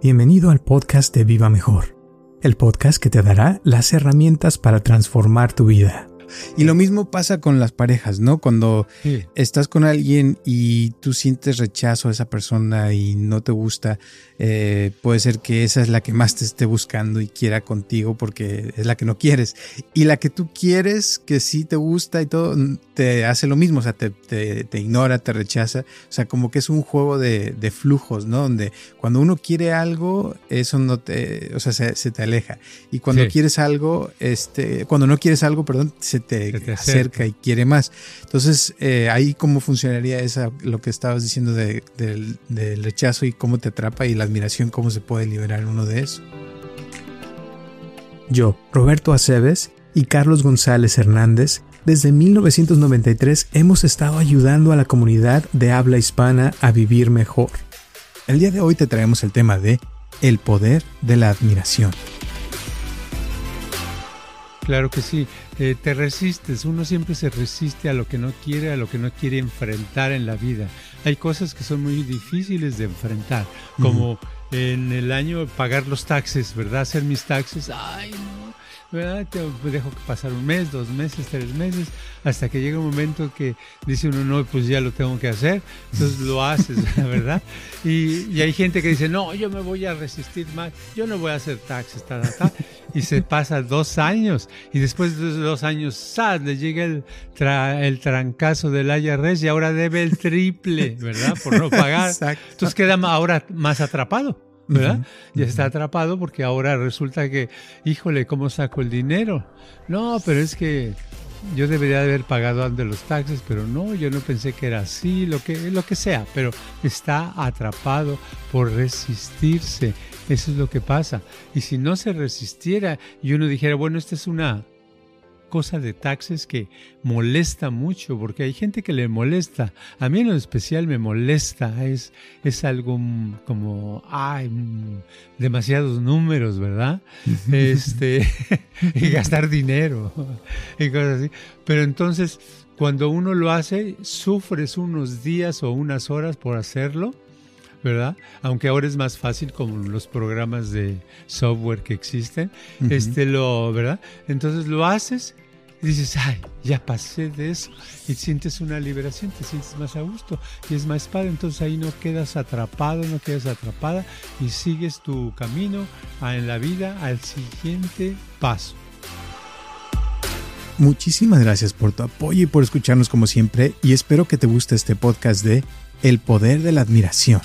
Bienvenido al podcast de Viva Mejor, el podcast que te dará las herramientas para transformar tu vida. Y lo mismo pasa con las parejas, ¿no? Cuando estás con alguien y tú sientes rechazo a esa persona y no te gusta, eh, puede ser que esa es la que más te esté buscando y quiera contigo porque es la que no quieres. Y la que tú quieres, que sí te gusta y todo, te hace lo mismo, o sea, te, ignora, te rechaza. O sea, como que es un juego de, flujos, ¿no? Donde cuando uno quiere algo, eso no te, o sea, se, te aleja. Y cuando quieres algo, este, cuando no quieres algo, perdón, se te, acerca. y quiere más. Entonces, eh, ahí cómo funcionaría esa, lo que estabas diciendo del, rechazo y cómo te atrapa y la admiración, cómo se puede liberar uno de eso. Yo, Roberto Aceves y Carlos González Hernández, desde 1993 hemos estado ayudando a la comunidad de habla hispana a vivir mejor. El día de hoy te traemos el tema de el poder de la admiración. Claro que sí. Eh, te resistes, uno siempre se resiste a lo que no quiere, a lo que no quiere enfrentar en la vida. Hay cosas que son muy difíciles de enfrentar, como en el año pagar los taxes, ¿verdad? Hacer mis taxes, ay, no ¿verdad? Te dejo pasar un mes, dos meses, tres meses, hasta que llega un momento que dice uno, no, pues ya lo tengo que hacer, entonces lo haces, ¿verdad? Y, hay gente que dice, no, yo me voy a resistir más, yo no voy a hacer taxes, ta, ta, y se pasa dos años, y después de dos años, ¡sad! le llega el, el trancazo del IRS y ahora debe el triple, ¿verdad? Por no pagar. Entonces queda ahora más atrapado. ¿Verdad? Ya está atrapado porque ahora resulta que, híjole, ¿cómo saco el dinero? No, pero es que yo debería haber pagado antes los taxes, pero no, yo no pensé que era así, lo que, lo que sea, pero está atrapado por resistirse. Eso es lo que pasa. Y si no se resistiera y uno dijera, bueno, esta es una cosa de taxes que molesta mucho, porque hay gente que le molesta. A mí en lo especial me molesta, es, es algo como, ay, demasiados números, ¿verdad? este, y gastar dinero y cosas así. Pero entonces, cuando uno lo hace, sufres unos días o unas horas por hacerlo. ¿Verdad? Aunque ahora es más fácil con los programas de software que existen, este lo, ¿verdad? Entonces lo haces y dices, ay, ya pasé de eso. Y sientes una liberación, te sientes más a gusto y es más padre. Entonces ahí no quedas atrapado, no quedas atrapada y sigues tu camino en la vida al siguiente paso. Muchísimas gracias por tu apoyo y por escucharnos como siempre y espero que te guste este podcast de El Poder de la Admiración.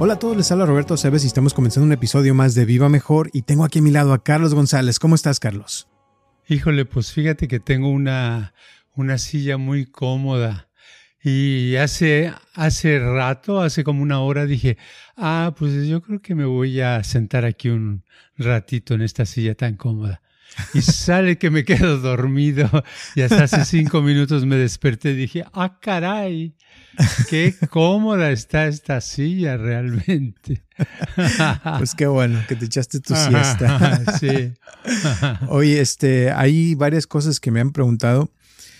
Hola a todos, les habla Roberto Cebes y estamos comenzando un episodio más de Viva Mejor y tengo aquí a mi lado a Carlos González. ¿Cómo estás, Carlos? Híjole, pues fíjate que tengo una, una silla muy cómoda y hace, hace rato, hace como una hora dije, ah, pues yo creo que me voy a sentar aquí un ratito en esta silla tan cómoda. Y sale que me quedo dormido y hasta hace cinco minutos me desperté y dije, ah, caray, qué cómoda está esta silla realmente. Pues qué bueno que te echaste tu siesta. Sí. Oye, este, hay varias cosas que me han preguntado.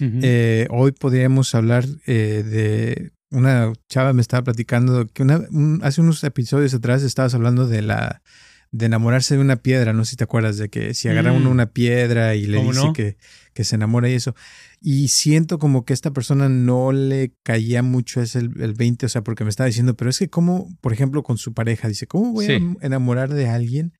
Eh, hoy podríamos hablar eh, de una chava me estaba platicando que una, hace unos episodios atrás estabas hablando de la de enamorarse de una piedra, no sé si te acuerdas de que si agarra uno mm. una piedra y le dice que, que, se enamora y eso. Y siento como que esta persona no le caía mucho ese el, el 20, o sea, porque me estaba diciendo, pero es que como, por ejemplo, con su pareja, dice, ¿cómo voy a enamorar de alguien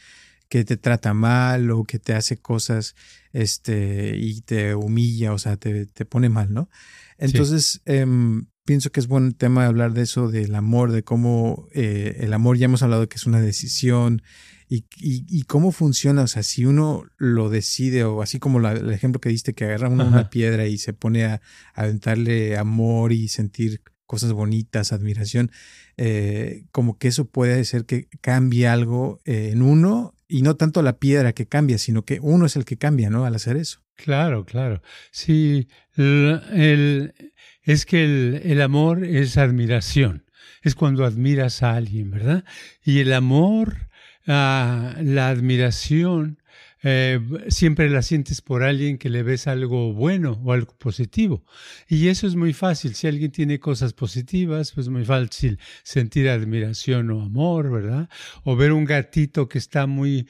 que te trata mal o que te hace cosas este, y te humilla, o sea, te, te pone mal, ¿no? Entonces, em, pienso que es buen tema hablar de eso, del amor, de cómo eh, el amor, ya hemos hablado que es una decisión y, y, cómo funciona, o sea, si uno lo decide o así como el ejemplo que diste, que agarra una piedra y se pone a, aventarle amor y sentir cosas bonitas, admiración, eh, como que eso puede hacer que cambie algo eh, en uno y no tanto la piedra que cambia, sino que uno es el que cambia, ¿no? Al hacer eso. Claro, claro. Sí, el, es que el, el amor es admiración, es cuando admiras a alguien, ¿verdad? Y el amor, ah, la admiración, eh, siempre la sientes por alguien que le ves algo bueno o algo positivo. Y eso es muy fácil. Si alguien tiene cosas positivas, pues es muy fácil sentir admiración o amor, ¿verdad? O ver un gatito que está muy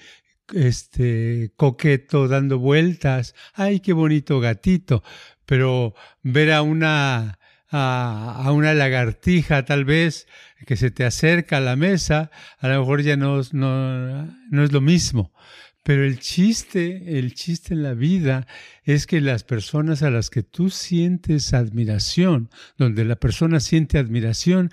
este coqueto dando vueltas. Ay, qué bonito gatito pero ver a una, a, una lagartija tal vez que se te acerca a la mesa, a lo mejor ya no, no, no es lo mismo. Pero el chiste, el chiste en la vida es que las personas a las que tú sientes admiración, donde la persona siente admiración,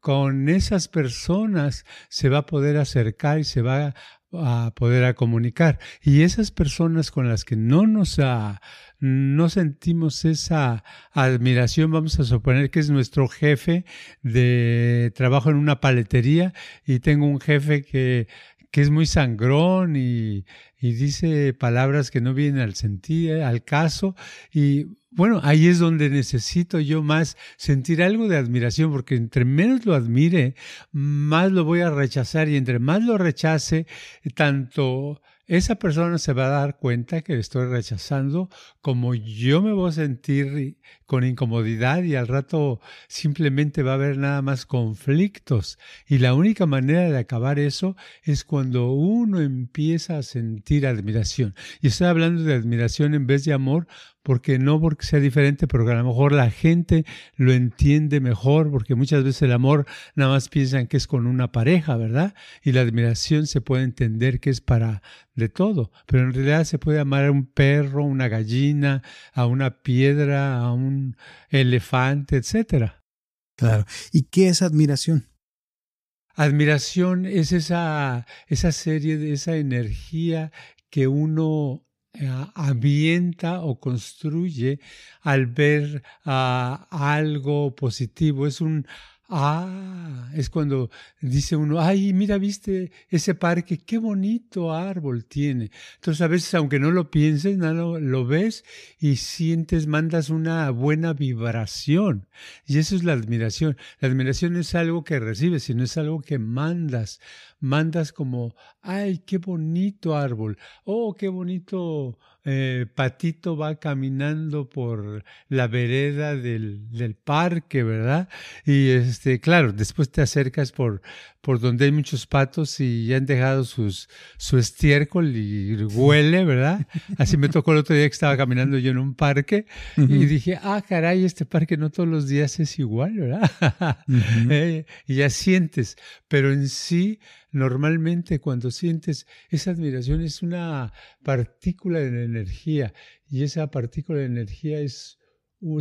con esas personas se va a poder acercar y se va a poder a comunicar. Y esas personas con las que no nos no sentimos esa admiración, vamos a suponer que es nuestro jefe de trabajo en una paletería y tengo un jefe que, que es muy sangrón y, y dice palabras que no vienen al sentido, al caso. Y bueno, ahí es donde necesito yo más sentir algo de admiración, porque entre menos lo admire, más lo voy a rechazar y entre más lo rechace, tanto esa persona se va a dar cuenta que le estoy rechazando, como yo me voy a sentir con incomodidad y al rato simplemente va a haber nada más conflictos. Y la única manera de acabar eso es cuando uno empieza a sentir admiración. Y estoy hablando de admiración en vez de amor, porque no porque sea diferente, pero que a lo mejor la gente lo entiende mejor, porque muchas veces el amor nada más piensan que es con una pareja, ¿verdad? Y la admiración se puede entender que es para de todo, pero en realidad se puede amar a un perro, una gallina, a una piedra, a un elefante, etcétera. Claro. ¿Y qué es admiración? Admiración es esa, esa serie de esa energía que uno avienta o construye al ver ah, algo positivo. Es un Ah, es cuando dice uno, ay, mira, viste ese parque, qué bonito árbol tiene. Entonces a veces, aunque no lo pienses, no lo, ves y sientes, mandas una buena vibración. Y eso es la admiración. La admiración no es algo que recibes, sino es algo que mandas. Mandas como, ay, qué bonito árbol. Oh, qué bonito eh, Patito va caminando por la vereda del, del, parque, ¿verdad? Y este, claro, después te acercas por, por donde hay muchos patos y ya han dejado sus, su estiércol y huele, ¿verdad? Así me tocó el otro día que estaba caminando yo en un parque y dije, ah, caray, este parque no todos los días es igual, ¿verdad? Eh, y ya sientes, pero en sí, normalmente cuando sientes esa admiración es una partícula de energía y esa partícula de energía es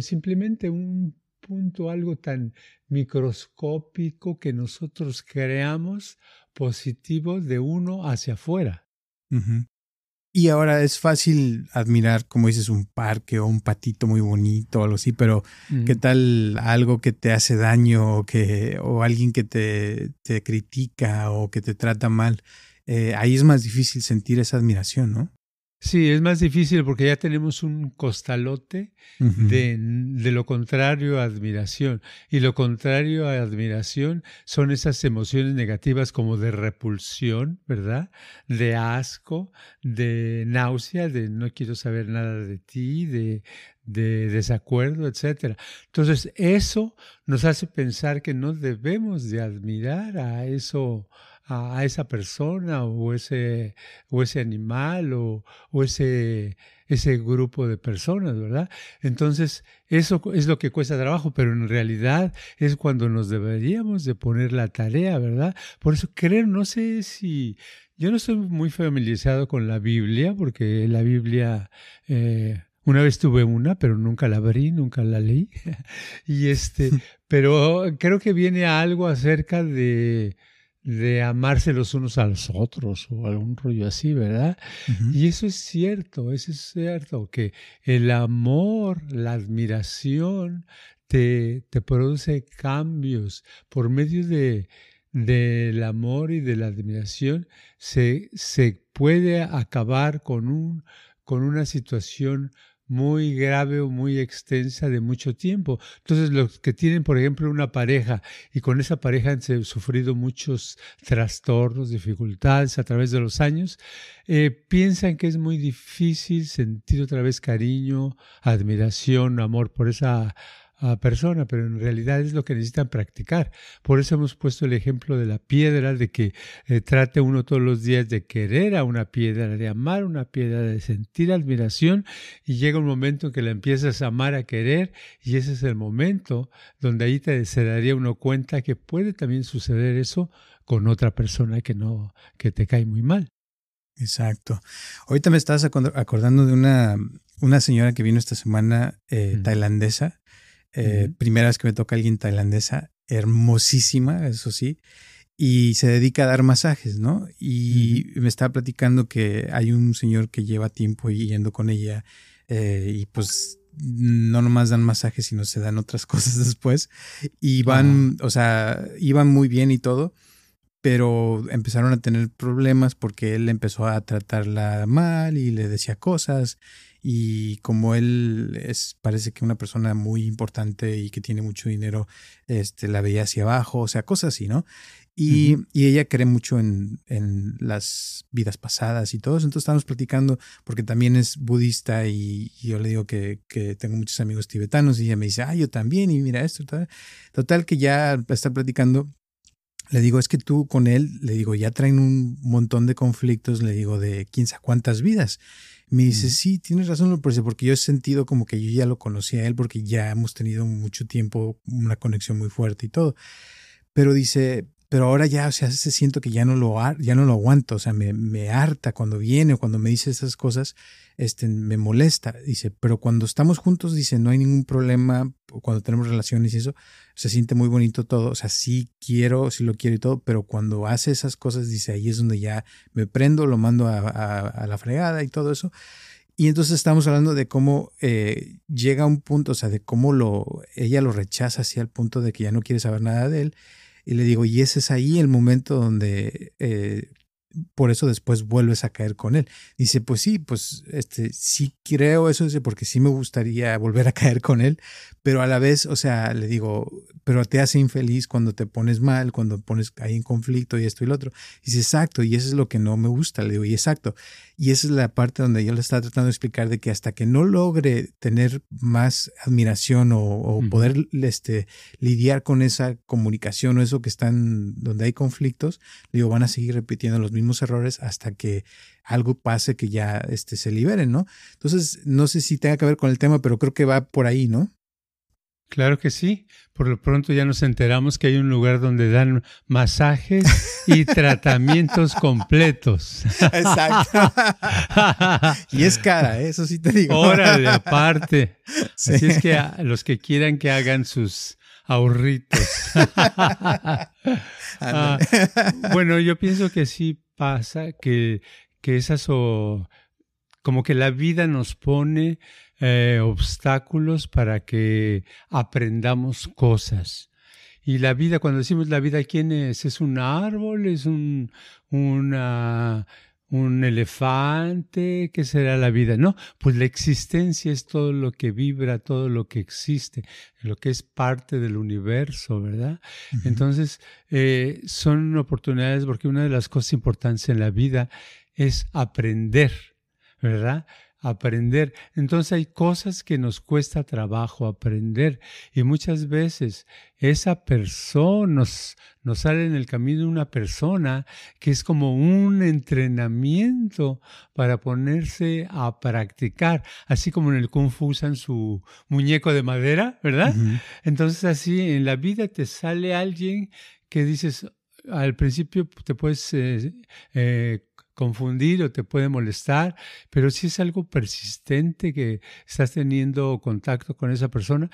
simplemente un punto algo tan microscópico que nosotros creamos positivo de uno hacia afuera. Y ahora es fácil admirar, como dices, un parque o un patito muy bonito o algo así, pero ¿qué tal algo que te hace daño o, que, o alguien que te, te critica o que te trata mal? Eh, ahí es más difícil sentir esa admiración, ¿no? Sí, es más difícil porque ya tenemos un costalote de, de, lo contrario a admiración. Y lo contrario a admiración son esas emociones negativas como de repulsión, ¿verdad? De asco, de náusea, de no quiero saber nada de ti, de, de desacuerdo, etc. Entonces, eso nos hace pensar que no debemos de admirar a eso a, esa persona o ese, o ese animal o, o ese, ese grupo de personas, ¿verdad? Entonces, eso es lo que cuesta trabajo, pero en realidad es cuando nos deberíamos de poner la tarea, ¿verdad? Por eso creo, no sé si, yo no estoy muy familiarizado con la Biblia, porque la Biblia, eh, Una vez tuve una, pero nunca la abrí, nunca la leí. y este, pero creo que viene algo acerca de, de amarse los unos a los otros o algún rollo así, ¿verdad? Y eso es cierto, eso es cierto, que el amor, la admiración te, te produce cambios por medio de, del amor y de la admiración se, se puede acabar con, un, con una situación muy grave o muy extensa de mucho tiempo. Entonces, los que tienen, por ejemplo, una pareja y con esa pareja han sufrido muchos trastornos, dificultades a través de los años, eh, piensan que es muy difícil sentir otra vez cariño, admiración, amor por esa persona, pero en realidad es lo que necesitan practicar. Por eso hemos puesto el ejemplo de la piedra, de que eh, trate uno todos los días de querer a una piedra, de amar una piedra, de sentir admiración y llega un momento en que la empiezas a amar, a querer y ese es el momento donde ahí te, se daría uno cuenta que puede también suceder eso con otra persona que no, que te cae muy mal. Exacto. Ahorita me estás acordando de una, una señora que vino esta semana eh, tailandesa eh, primera vez que me toca alguien tailandesa, hermosísima, eso sí, y se dedica a dar masajes, ¿no? Y me estaba platicando que hay un señor que lleva tiempo yendo con ella eh, y pues no nomás dan masajes, sino se dan otras cosas después. Y van, o sea, iban muy bien y todo, pero empezaron a tener problemas porque él empezó a tratarla mal y le decía cosas y como él es parece que una persona muy importante y que tiene mucho dinero, este la veía hacia abajo, o sea, cosas así, ¿no? Y, y ella cree mucho en, en, las vidas pasadas y todo eso. Entonces estábamos platicando, porque también es budista y, yo le digo que, que, tengo muchos amigos tibetanos y ella me dice, ah, yo también, y mira esto. Total, total que ya está platicando, le digo, es que tú con él, le digo, ya traen un montón de conflictos, le digo, de quién sabe cuántas vidas. Me dice, sí, tienes razón, porque yo he sentido como que yo ya lo conocía a él porque ya hemos tenido mucho tiempo una conexión muy fuerte y todo. Pero dice, pero ahora ya, o sea, se siento que ya no lo, ya no lo aguanto, o sea, me, me harta cuando viene o cuando me dice esas cosas, este, me molesta, dice, pero cuando estamos juntos, dice, no hay ningún problema, cuando tenemos relaciones y eso, se siente muy bonito todo, o sea, sí quiero, sí lo quiero y todo, pero cuando hace esas cosas, dice, ahí es donde ya me prendo, lo mando a, a, la fregada y todo eso. Y entonces estamos hablando de cómo eh, llega a un punto, o sea, de cómo lo, ella lo rechaza así al punto de que ya no quiere saber nada de él y le digo, y ese es ahí el momento donde eh, por eso después vuelves a caer con él. Dice, pues sí, pues este, sí creo eso, dice, porque sí me gustaría volver a caer con él, pero a la vez, o sea, le digo, pero te hace infeliz cuando te pones mal, cuando pones ahí en conflicto y esto y lo otro. dice, exacto, y eso es lo que no me gusta, le digo, y exacto. Y esa es la parte donde yo le estaba tratando de explicar de que hasta que no logre tener más admiración o, poder este, lidiar con esa comunicación o eso que están, donde hay conflictos, le digo, van a seguir repitiendo los mismos errores hasta que algo pase que ya este, se liberen, ¿no? Entonces, no sé si tenga que ver con el tema, pero creo que va por ahí, ¿no? Claro que sí. Por lo pronto ya nos enteramos que hay un lugar donde dan masajes y tratamientos completos. Exacto. y es cara, ¿eh? eso sí te digo. Órale, aparte. Así es que los que quieran que hagan sus ahorritos. Ah, bueno, yo pienso que sí pasa, que, que esas o como que la vida nos pone eh, obstáculos para que aprendamos cosas. Y la vida, cuando decimos la vida, ¿quién es? ¿Es un árbol? ¿Es un, una, un elefante? ¿Qué será la vida? No, pues la existencia es todo lo que vibra, todo lo que existe, lo que es parte del universo, ¿verdad? Entonces, eh, son oportunidades porque una de las cosas importantes en la vida es aprender, ¿verdad? Aprender. Entonces hay cosas que nos cuesta trabajo aprender y muchas veces esa persona nos, nos sale en el camino una persona que es como un entrenamiento para ponerse a practicar, así como en el kung fu usan su muñeco de madera, ¿verdad? Entonces así en la vida te sale alguien que dices, al principio te puedes eh, eh, confundir o te puede molestar, pero si es algo persistente que estás teniendo contacto con esa persona,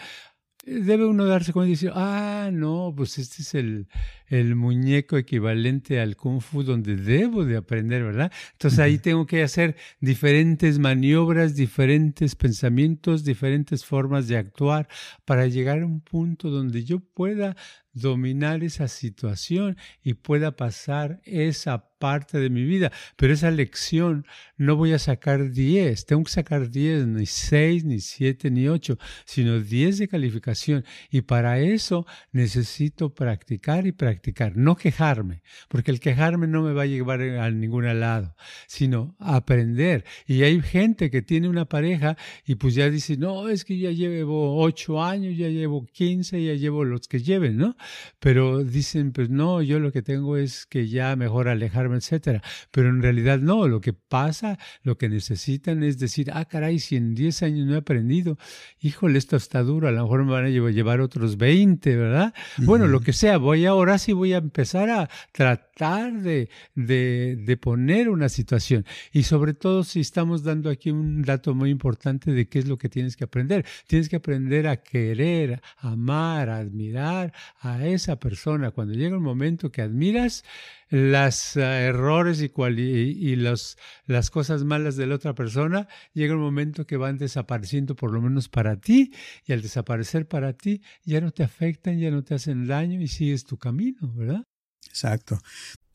debe uno darse cuenta y decir, ah, no, pues este es el, el muñeco equivalente al kung fu donde debo de aprender, ¿verdad? Entonces ahí tengo que hacer diferentes maniobras, diferentes pensamientos, diferentes formas de actuar para llegar a un punto donde yo pueda dominar esa situación y pueda pasar esa parte de mi vida. Pero esa lección no voy a sacar 10, tengo que sacar 10, ni 6, ni 7, ni 8, sino 10 de calificación. Y para eso necesito practicar y practicar, no quejarme, porque el quejarme no me va a llevar a ningún lado, sino aprender. Y hay gente que tiene una pareja y pues ya dice, no, es que ya llevo 8 años, ya llevo 15, ya llevo los que lleven, ¿no? Pero dicen, pues no, yo lo que tengo es que ya mejor alejarme, etcétera. Pero en realidad no, lo que pasa, lo que necesitan es decir, ah, caray, si en 10 años no he aprendido, híjole, esto está duro, a lo mejor me van a llevar otros 20, ¿verdad? Bueno, lo que sea, voy ahora sí voy a empezar a tratar de, de, de poner una situación. Y sobre todo si estamos dando aquí un dato muy importante de qué es lo que tienes que aprender. Tienes que aprender a querer, a amar, a admirar, a esa persona, cuando llega un momento que admiras los uh, errores y, y, los, las cosas malas de la otra persona, llega un momento que van desapareciendo por lo menos para ti y al desaparecer para ti ya no te afectan, ya no te hacen daño y sigues tu camino, ¿verdad? Exacto.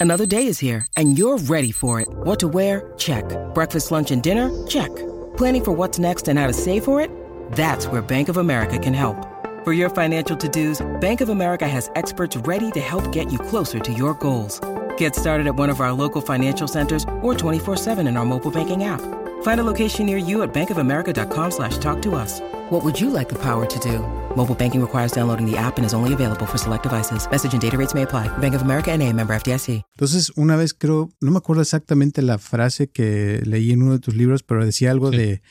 Another day is here and you're ready for it. What to wear? Check. Breakfast, lunch and dinner? Check. Planning for what's next and how to save for it? That's where Bank of America can help. For your financial to-dos, Bank of America has experts ready to help get you closer to your goals. Get started at one of our local financial centers or 24-7 in our mobile banking app. Find a location near you at bankofamerica.com slash talk to us. What would you like the power to do? Mobile banking requires downloading the app and is only available for select devices. Message and data rates may apply. Bank of America and a member FDIC. Entonces, una vez creo, no me acuerdo exactamente la frase que leí en uno de tus libros, pero decía algo sí. de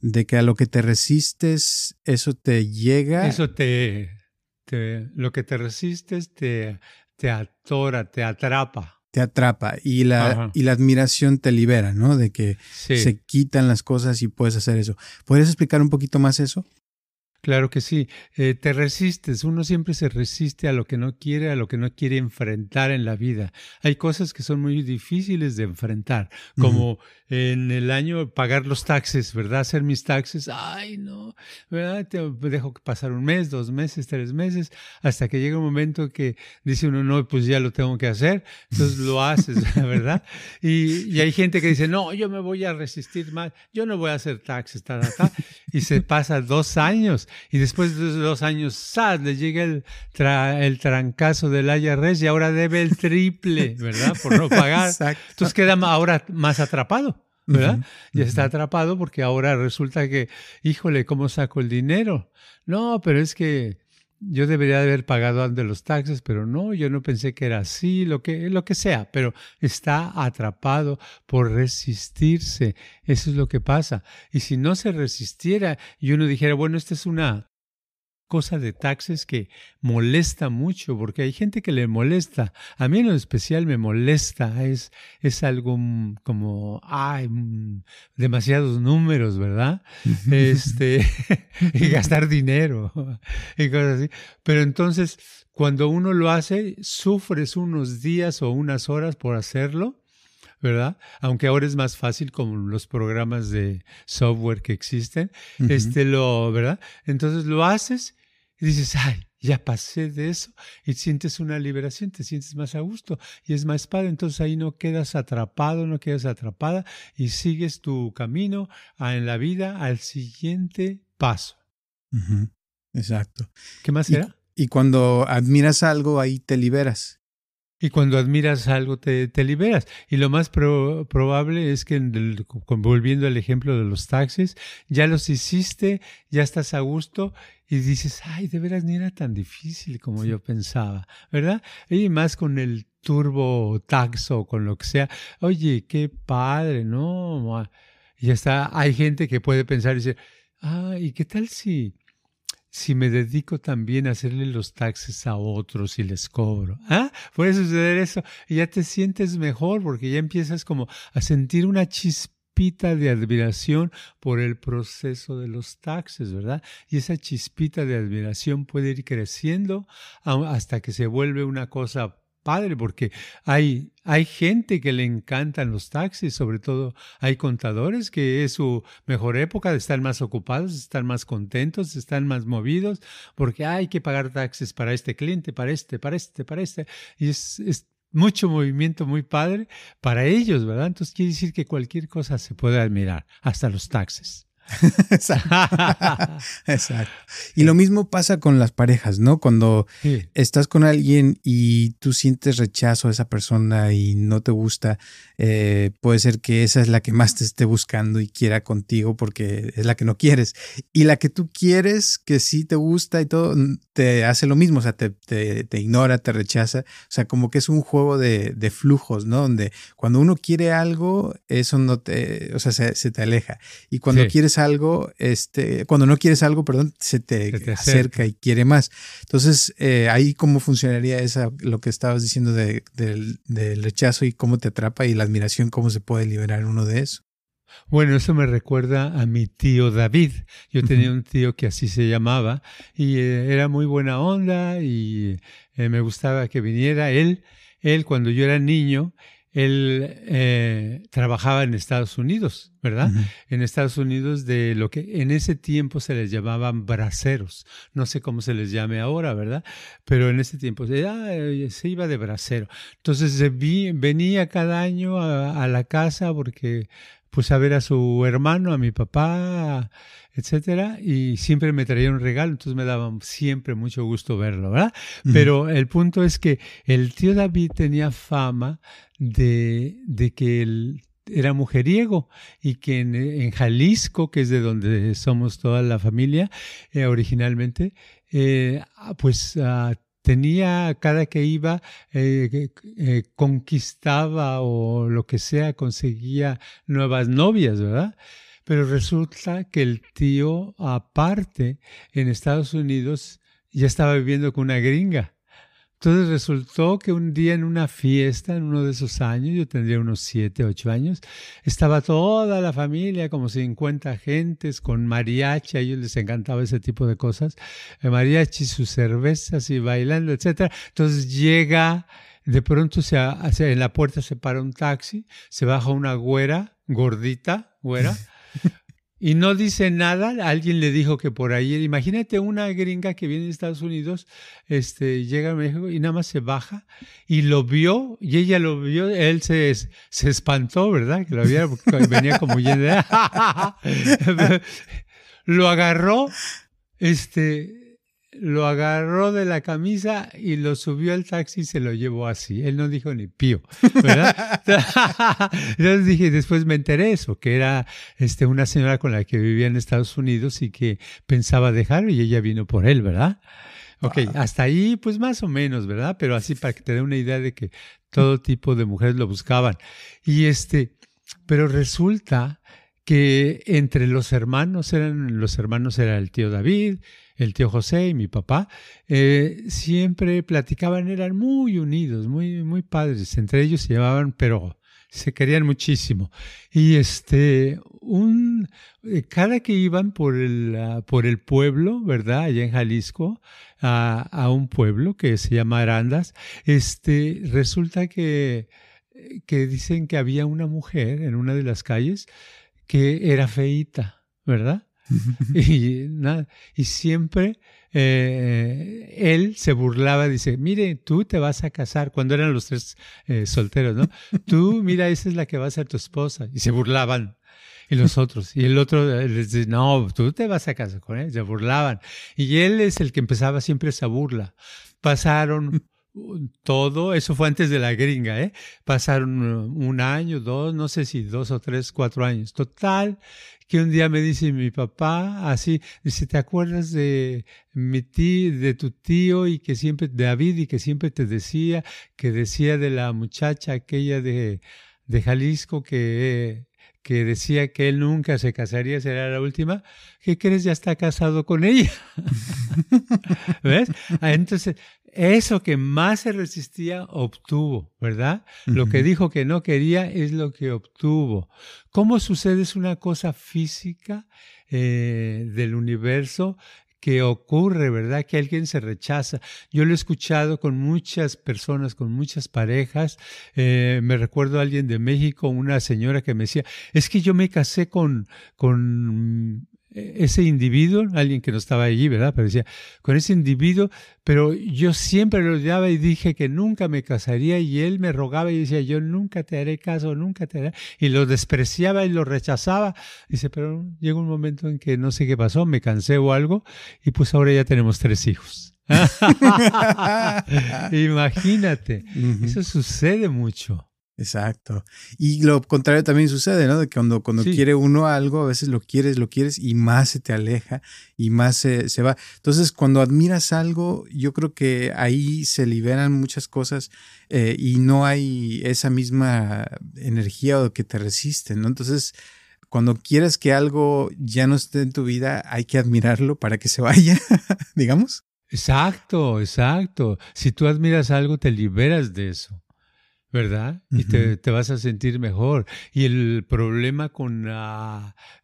de que a lo que te resistes, eso te llega. Eso te, te lo que te resistes te, te atora, te atrapa. Te atrapa y la, y la admiración te libera, ¿no? De que sí. se quitan las cosas y puedes hacer eso. ¿Podrías explicar un poquito más eso? Claro que sí, eh, te resistes, uno siempre se resiste a lo que no quiere, a lo que no quiere enfrentar en la vida. Hay cosas que son muy difíciles de enfrentar, como uh -huh. en el año pagar los taxes, ¿verdad? Hacer mis taxes, ay no, ¿verdad? Te dejo pasar un mes, dos meses, tres meses, hasta que llega un momento que dice uno, no, pues ya lo tengo que hacer, entonces lo haces, ¿verdad? Y, y hay gente que dice, no, yo me voy a resistir más, yo no voy a hacer taxes, ta, ta, ta, y se pasa dos años y después de dos años, ¡zas! le llega el, tra el trancazo del IRS y ahora debe el triple, ¿verdad? Por no pagar. Exacto. Entonces queda ahora más atrapado, ¿verdad? Uh -huh. Ya está atrapado porque ahora resulta que, híjole, ¿cómo saco el dinero? No, pero es que yo debería haber pagado antes los taxes, pero no, yo no pensé que era así, lo que, lo que sea, pero está atrapado por resistirse. Eso es lo que pasa. Y si no se resistiera y uno dijera, bueno, esta es una cosa de taxes que molesta mucho, porque hay gente que le molesta. A mí en lo especial me molesta, es, es algo como, ay, demasiados números, ¿verdad? este, y gastar dinero y cosas así. Pero entonces, cuando uno lo hace, sufres unos días o unas horas por hacerlo. ¿verdad? Aunque ahora es más fácil con los programas de software que existen, uh -huh. este lo, ¿verdad? Entonces lo haces y dices, ay, ya pasé de eso y sientes una liberación, te sientes más a gusto y es más padre. Entonces ahí no quedas atrapado, no quedas atrapada y sigues tu camino en la vida al siguiente paso. Uh -huh. Exacto. ¿Qué más y, era? Y cuando admiras algo, ahí te liberas. Y cuando admiras algo te, te liberas. Y lo más pro, probable es que, el, volviendo al ejemplo de los taxis, ya los hiciste, ya estás a gusto y dices, ay, de veras ni era tan difícil como yo pensaba, ¿verdad? Y más con el turbo taxo, con lo que sea. Oye, qué padre, ¿no? Y ya está, hay gente que puede pensar y decir, ah, ¿y qué tal si si me dedico también a hacerle los taxes a otros y les cobro. ¿Ah? Puede suceder eso y ya te sientes mejor porque ya empiezas como a sentir una chispita de admiración por el proceso de los taxes, ¿verdad? Y esa chispita de admiración puede ir creciendo hasta que se vuelve una cosa padre porque hay, hay gente que le encantan los taxis, sobre todo hay contadores que es su mejor época de estar más ocupados, estar más contentos, estar más movidos, porque hay que pagar taxis para este cliente, para este, para este, para este. Y es, es mucho movimiento muy padre para ellos, ¿verdad? Entonces quiere decir que cualquier cosa se puede admirar, hasta los taxis. Exacto. Y lo mismo pasa con las parejas, ¿no? Cuando estás con alguien y tú sientes rechazo a esa persona y no te gusta, eh, puede ser que esa es la que más te esté buscando y quiera contigo porque es la que no quieres. Y la que tú quieres, que sí te gusta y todo, te hace lo mismo, o sea, te, te, ignora, te rechaza. O sea, como que es un juego de, de, flujos, ¿no? Donde cuando uno quiere algo, eso no te, o sea, se, se te aleja. Y cuando quieres algo, este, cuando no quieres algo, perdón, se te, acerca. y quiere más. Entonces, eh, ahí cómo funcionaría esa, lo que estabas diciendo de, del rechazo y cómo te atrapa y la admiración, cómo se puede liberar uno de eso. Bueno, eso me recuerda a mi tío David. Yo tenía un tío que así se llamaba y eh, era muy buena onda y eh, me gustaba que viniera. Él, él cuando yo era niño, él eh, trabajaba en Estados Unidos, ¿verdad? En Estados Unidos de lo que en ese tiempo se les llamaban braceros. No sé cómo se les llame ahora, ¿verdad? Pero en ese tiempo se, se iba de bracero. Entonces venía cada año a, la casa porque pues a ver a su hermano, a mi papá, etcétera, y siempre me traía un regalo, entonces me daba siempre mucho gusto verlo, ¿verdad? Pero el punto es que el tío David tenía fama de, de que él era mujeriego y que en, Jalisco, que es de donde somos toda la familia eh, originalmente, eh, pues uh, tenía, cada que iba, eh, eh, conquistaba o lo que sea, conseguía nuevas novias, ¿verdad? Pero resulta que el tío, aparte, en Estados Unidos, ya estaba viviendo con una gringa. Entonces resultó que un día en una fiesta, en uno de esos años, yo tendría unos siete, ocho años, estaba toda la familia, como 50 gentes, con mariachi, a ellos les encantaba ese tipo de cosas, el mariachi, sus cervezas y bailando, etc. Entonces llega, de pronto se, en la puerta se para un taxi, se baja una güera, gordita, güera, y no dice nada. Alguien le dijo que por ahí, imagínate una gringa que viene de Estados Unidos, este, llega a México y nada más se baja y lo vio y ella lo vio, él se, se espantó, ¿verdad? Que lo porque venía como lleno de... lo agarró, este, lo agarró de la camisa y lo subió al taxi y se lo llevó así. Él no dijo ni pío, ¿verdad? Entonces dije, después me enteré eso, que era este, una señora con la que vivía en Estados Unidos y que pensaba dejarlo y ella vino por él, ¿verdad? Ok, hasta ahí pues más o menos, ¿verdad? Pero así para que te dé una idea de que todo tipo de mujeres lo buscaban. Y este, pero resulta que entre los hermanos eran, los hermanos era el tío David, el tío José y mi papá, eh, siempre platicaban, eran muy unidos, muy, muy padres, entre ellos se llevaban, pero se querían muchísimo. Y este, un, eh, cada que iban por el, ah, por el pueblo, ¿verdad? Allá en Jalisco, a, a, un pueblo que se llama Arandas, este, resulta que, que dicen que había una mujer en una de las calles que era feita, ¿verdad? y, nada, y siempre eh, él se burlaba, dice, mire, tú te vas a casar, cuando eran los tres eh, solteros, ¿no? Tú, mira, esa es la que va a ser tu esposa. Y se burlaban. Y los otros. Y el otro les dice, no, tú te vas a casar con él. Se burlaban. Y él es el que empezaba siempre esa burla. Pasaron todo, eso fue antes de la gringa, ¿eh? Pasaron un año, dos, no sé si dos o tres, cuatro años. Total, que un día me dice mi papá, así, dice, ¿te acuerdas de mi tío, de tu tío y que siempre, David, y que siempre te decía, que decía de la muchacha aquella de, de Jalisco que, que decía que él nunca se casaría, será la última, ¿qué crees? Ya está casado con ella. ¿Ves? Ah, entonces, eso que más se resistía, obtuvo, ¿verdad? Lo que dijo que no quería es lo que obtuvo. ¿Cómo sucede? Es una cosa física eh, del universo que ocurre, ¿verdad? Que alguien se rechaza. Yo lo he escuchado con muchas personas, con muchas parejas. Eh, me recuerdo a alguien de México, una señora que me decía, es que yo me casé con, con ese individuo, alguien que no estaba allí, ¿verdad? Pero decía, con ese individuo, pero yo siempre lo odiaba y dije que nunca me casaría y él me rogaba y decía, yo nunca te haré caso, nunca te haré. Y lo despreciaba y lo rechazaba. Dice, pero llegó un momento en que no sé qué pasó, me cansé o algo y pues ahora ya tenemos tres hijos. Imagínate, eso sucede mucho. Exacto. Y lo contrario también sucede, ¿no? De que cuando, cuando quiere uno algo, a veces lo quieres, lo quieres y más se te aleja y más se, se, va. Entonces, cuando admiras algo, yo creo que ahí se liberan muchas cosas eh, y no hay esa misma energía o que te resisten, ¿no? Entonces, cuando quieres que algo ya no esté en tu vida, hay que admirarlo para que se vaya, digamos. Exacto, exacto. Si tú admiras algo, te liberas de eso. ¿Verdad? Y te, te, vas a sentir mejor. Y el problema con,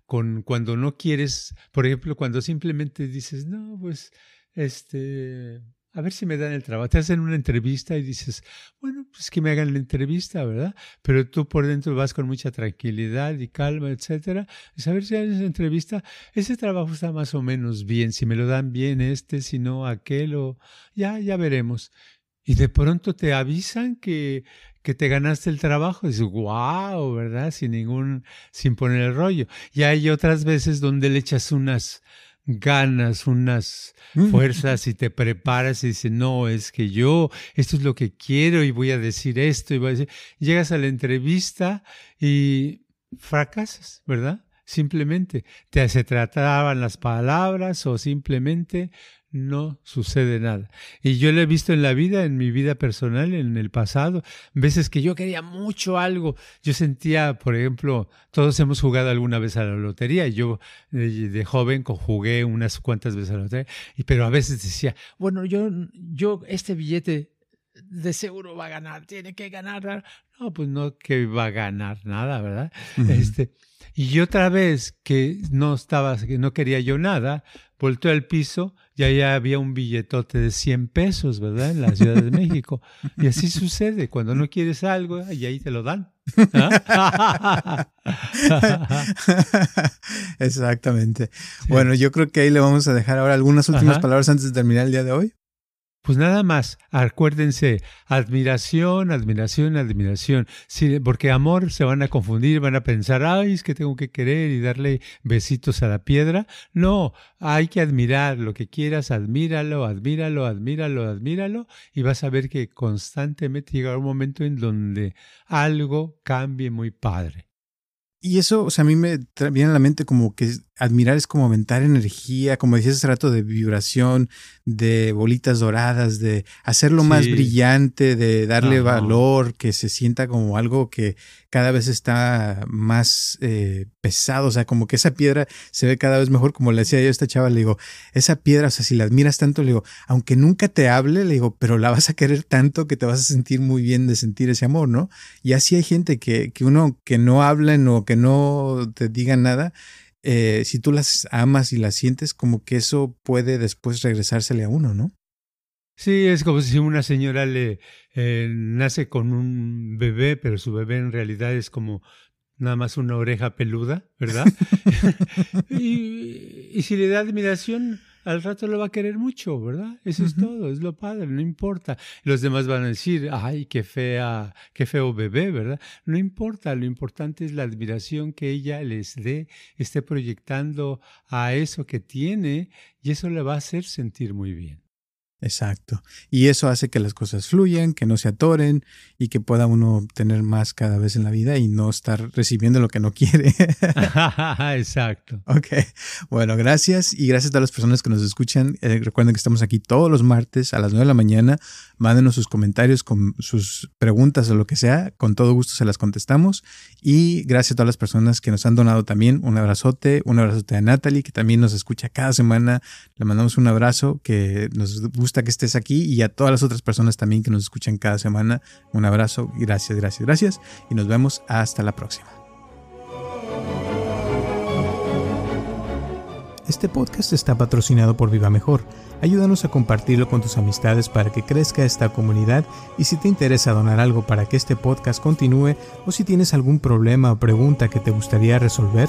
con cuando no quieres, por ejemplo, cuando simplemente dices, no, pues, este, a ver si me dan el trabajo. Te hacen una entrevista y dices, bueno, pues que me hagan la entrevista, ¿verdad? Pero tú por dentro vas con mucha tranquilidad y calma, etcétera. Y a ver si haces entrevista, ese trabajo está más o menos bien. Si me lo dan bien este, si no aquel, o ya, ya veremos. Y de pronto te avisan que, que te ganaste el trabajo. Y dices, wow, ¿verdad? Sin ningún, sin poner el rollo. Y hay otras veces donde le echas unas ganas, unas mm. fuerzas y te preparas y dices, no, es que yo, esto es lo que quiero y voy a decir esto y voy a decir. Llegas a la entrevista y fracasas, ¿verdad? Simplemente te se trataban las palabras o simplemente no sucede nada. Y yo lo he visto en la vida, en mi vida personal, en el pasado, veces que yo quería mucho algo. Yo sentía, por ejemplo, todos hemos jugado alguna vez a la lotería. Yo de, joven jugué unas cuantas veces a la lotería, y, pero a veces decía, bueno, yo, yo este billete de seguro va a ganar, tiene que ganar. No, pues no que va a ganar nada, ¿verdad? Este, y otra vez que no estaba, que no quería yo nada, volteó al piso y allá había un billetote de 100 pesos, ¿verdad? En la Ciudad de México. Y así sucede, cuando no quieres algo y ahí te lo dan. Exactamente. Bueno, yo creo que ahí le vamos a dejar ahora algunas últimas palabras antes de terminar el día de hoy. Pues nada más, acuérdense, admiración, admiración, admiración. Porque amor se van a confundir, van a pensar, ay, es que tengo que querer y darle besitos a la piedra. No, hay que admirar lo que quieras, admíralo, admíralo, admíralo, admíralo, y vas a ver que constantemente llegará un momento en donde algo cambie muy padre. Y eso, o sea, a mí me viene a la mente como que admirar es como aumentar energía, como decías hace rato, de vibración, de bolitas doradas, de hacerlo más brillante, de darle valor, que se sienta como algo que cada vez está más eh, pesado, o sea, como que esa piedra se ve cada vez mejor, como le decía yo a esta chava, le digo, esa piedra, o sea, si la admiras tanto, le digo, aunque nunca te hable, le digo, pero la vas a querer tanto que te vas a sentir muy bien de sentir ese amor, ¿no? Y así hay gente que, que uno que no hablen o que no te digan nada, eh, si tú las amas y las sientes, como que eso puede después regresársele a uno, ¿no? Sí, es como si una señora le eh, nace con un bebé, pero su bebé en realidad es como nada más una oreja peluda, ¿verdad? y, y, si le da admiración, al rato lo va a querer mucho, ¿verdad? Eso es todo, es lo padre, no importa. Los demás van a decir, ay, qué fea, qué feo bebé, ¿verdad? No importa, lo importante es la admiración que ella les dé, esté proyectando a eso que tiene y eso le va a hacer sentir muy bien. Exacto. Y eso hace que las cosas fluyan, que no se atoren y que pueda uno tener más cada vez en la vida y no estar recibiendo lo que no quiere. Exacto. Ok. Bueno, gracias y gracias a todas las personas que nos escuchan. Eh, recuerden que estamos aquí todos los martes a las 9 de la mañana. Mándenos sus comentarios con sus preguntas o lo que sea. Con todo gusto se las contestamos. Y gracias a todas las personas que nos han donado también. Un abrazote, un abrazote a Natalie, que también nos escucha cada semana. Le mandamos un abrazo que nos gusta gusta que estés aquí y a todas las otras personas también que nos escuchan cada semana. Un abrazo, gracias, gracias, gracias y nos vemos hasta la próxima. Este podcast está patrocinado por Viva Mejor. Ayúdanos a compartirlo con tus amistades para que crezca esta comunidad y si te interesa donar algo para que este podcast continúe o si tienes algún problema o pregunta que te gustaría resolver,